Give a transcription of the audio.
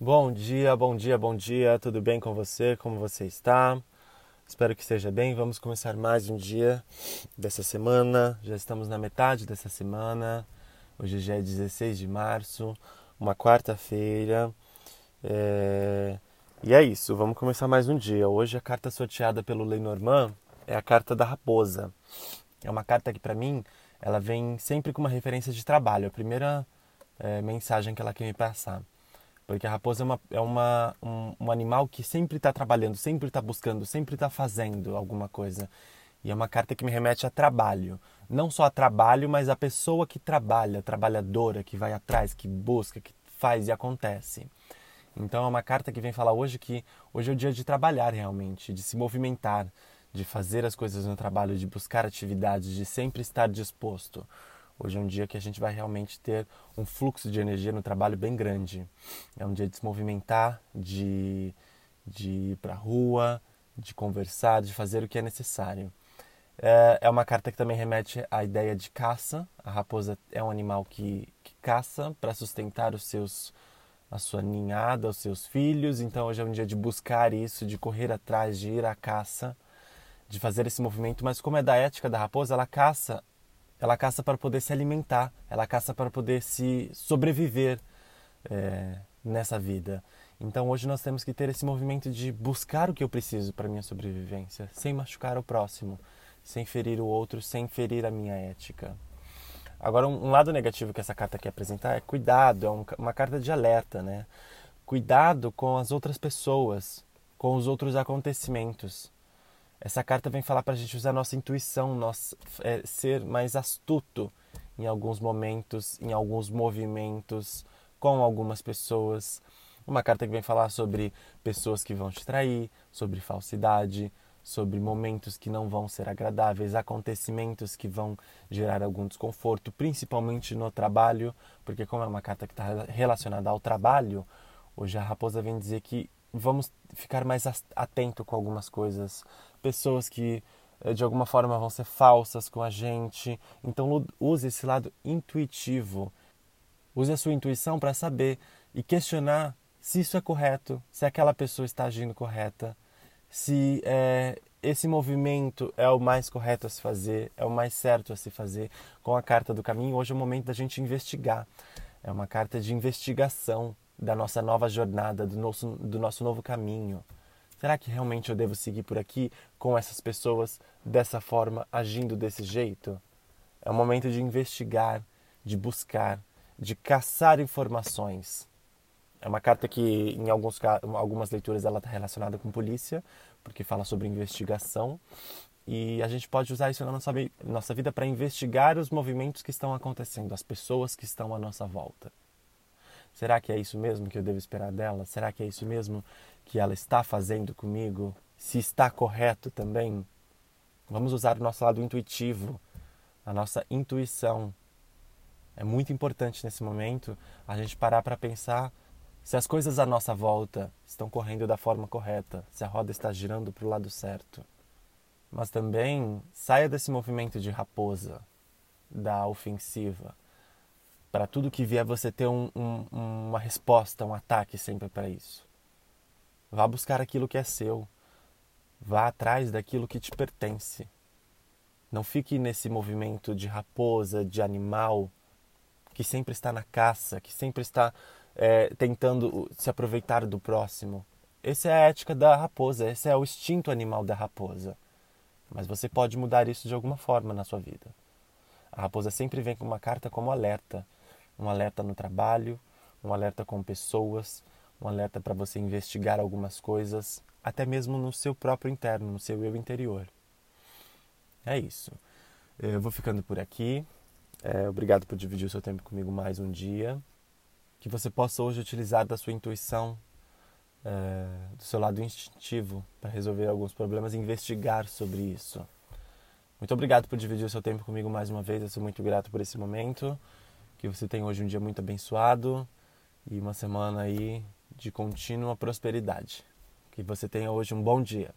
Bom dia, bom dia, bom dia. Tudo bem com você? Como você está? Espero que esteja bem. Vamos começar mais um dia dessa semana. Já estamos na metade dessa semana. Hoje já é 16 de março, uma quarta-feira. É... E é isso, vamos começar mais um dia. Hoje a carta sorteada pelo Lenormand é a carta da raposa. É uma carta que, para mim, ela vem sempre com uma referência de trabalho. A primeira é, mensagem que ela quer me passar. Porque a raposa é, uma, é uma, um, um animal que sempre está trabalhando, sempre está buscando, sempre está fazendo alguma coisa. E é uma carta que me remete a trabalho. Não só a trabalho, mas a pessoa que trabalha, trabalhadora, que vai atrás, que busca, que faz e acontece. Então é uma carta que vem falar hoje que hoje é o dia de trabalhar realmente, de se movimentar, de fazer as coisas no trabalho, de buscar atividades, de sempre estar disposto. Hoje é um dia que a gente vai realmente ter um fluxo de energia no trabalho bem grande. É um dia de se movimentar, de, de ir para a rua, de conversar, de fazer o que é necessário. É, é uma carta que também remete à ideia de caça. A raposa é um animal que, que caça para sustentar os seus, a sua ninhada, os seus filhos. Então hoje é um dia de buscar isso, de correr atrás, de ir à caça, de fazer esse movimento. Mas como é da ética da raposa, ela caça ela caça para poder se alimentar, ela caça para poder se sobreviver é, nessa vida. Então hoje nós temos que ter esse movimento de buscar o que eu preciso para minha sobrevivência, sem machucar o próximo, sem ferir o outro, sem ferir a minha ética. Agora um, lado negativo que essa carta quer apresentar é cuidado, é um, uma carta de alerta, né? Cuidado com as outras pessoas, com os outros acontecimentos. Essa carta vem falar para a gente usar nossa intuição, nosso, é, ser mais astuto em alguns momentos, em alguns movimentos, com algumas pessoas. Uma carta que vem falar sobre pessoas que vão te trair, sobre falsidade, sobre momentos que não vão ser agradáveis, acontecimentos que vão gerar algum desconforto, principalmente no trabalho, porque como é uma carta que está relacionada ao trabalho, hoje a raposa vem dizer que vamos ficar mais atento com algumas coisas, pessoas que eh, de alguma forma vão ser falsas com a gente. Então use esse lado intuitivo. Use a sua intuição para saber e questionar se isso é correto, se aquela pessoa está agindo correta, se é, esse movimento é o mais correto a se fazer, é o mais certo a se fazer. Com a carta do caminho, hoje é o momento da gente investigar. É uma carta de investigação da nossa nova jornada, do nosso, do nosso novo caminho. Será que realmente eu devo seguir por aqui com essas pessoas dessa forma, agindo desse jeito? É o momento de investigar, de buscar, de caçar informações. É uma carta que, em alguns, algumas leituras, ela está relacionada com polícia, porque fala sobre investigação. E a gente pode usar isso na nossa, nossa vida para investigar os movimentos que estão acontecendo, as pessoas que estão à nossa volta. Será que é isso mesmo que eu devo esperar dela? Será que é isso mesmo que ela está fazendo comigo? Se está correto também? Vamos usar o nosso lado intuitivo, a nossa intuição. É muito importante nesse momento a gente parar para pensar se as coisas à nossa volta estão correndo da forma correta, se a roda está girando para o lado certo. Mas também saia desse movimento de raposa, da ofensiva para tudo que vier você ter um, um, uma resposta, um ataque sempre para isso. Vá buscar aquilo que é seu. Vá atrás daquilo que te pertence. Não fique nesse movimento de raposa, de animal, que sempre está na caça, que sempre está é, tentando se aproveitar do próximo. Essa é a ética da raposa, esse é o instinto animal da raposa. Mas você pode mudar isso de alguma forma na sua vida. A raposa sempre vem com uma carta como alerta um alerta no trabalho, um alerta com pessoas, um alerta para você investigar algumas coisas, até mesmo no seu próprio interno, no seu eu interior. É isso. Eu vou ficando por aqui. É, obrigado por dividir o seu tempo comigo mais um dia. Que você possa hoje utilizar da sua intuição, é, do seu lado instintivo, para resolver alguns problemas e investigar sobre isso. Muito obrigado por dividir o seu tempo comigo mais uma vez. Eu sou muito grato por esse momento. Que você tenha hoje um dia muito abençoado e uma semana aí de contínua prosperidade. Que você tenha hoje um bom dia.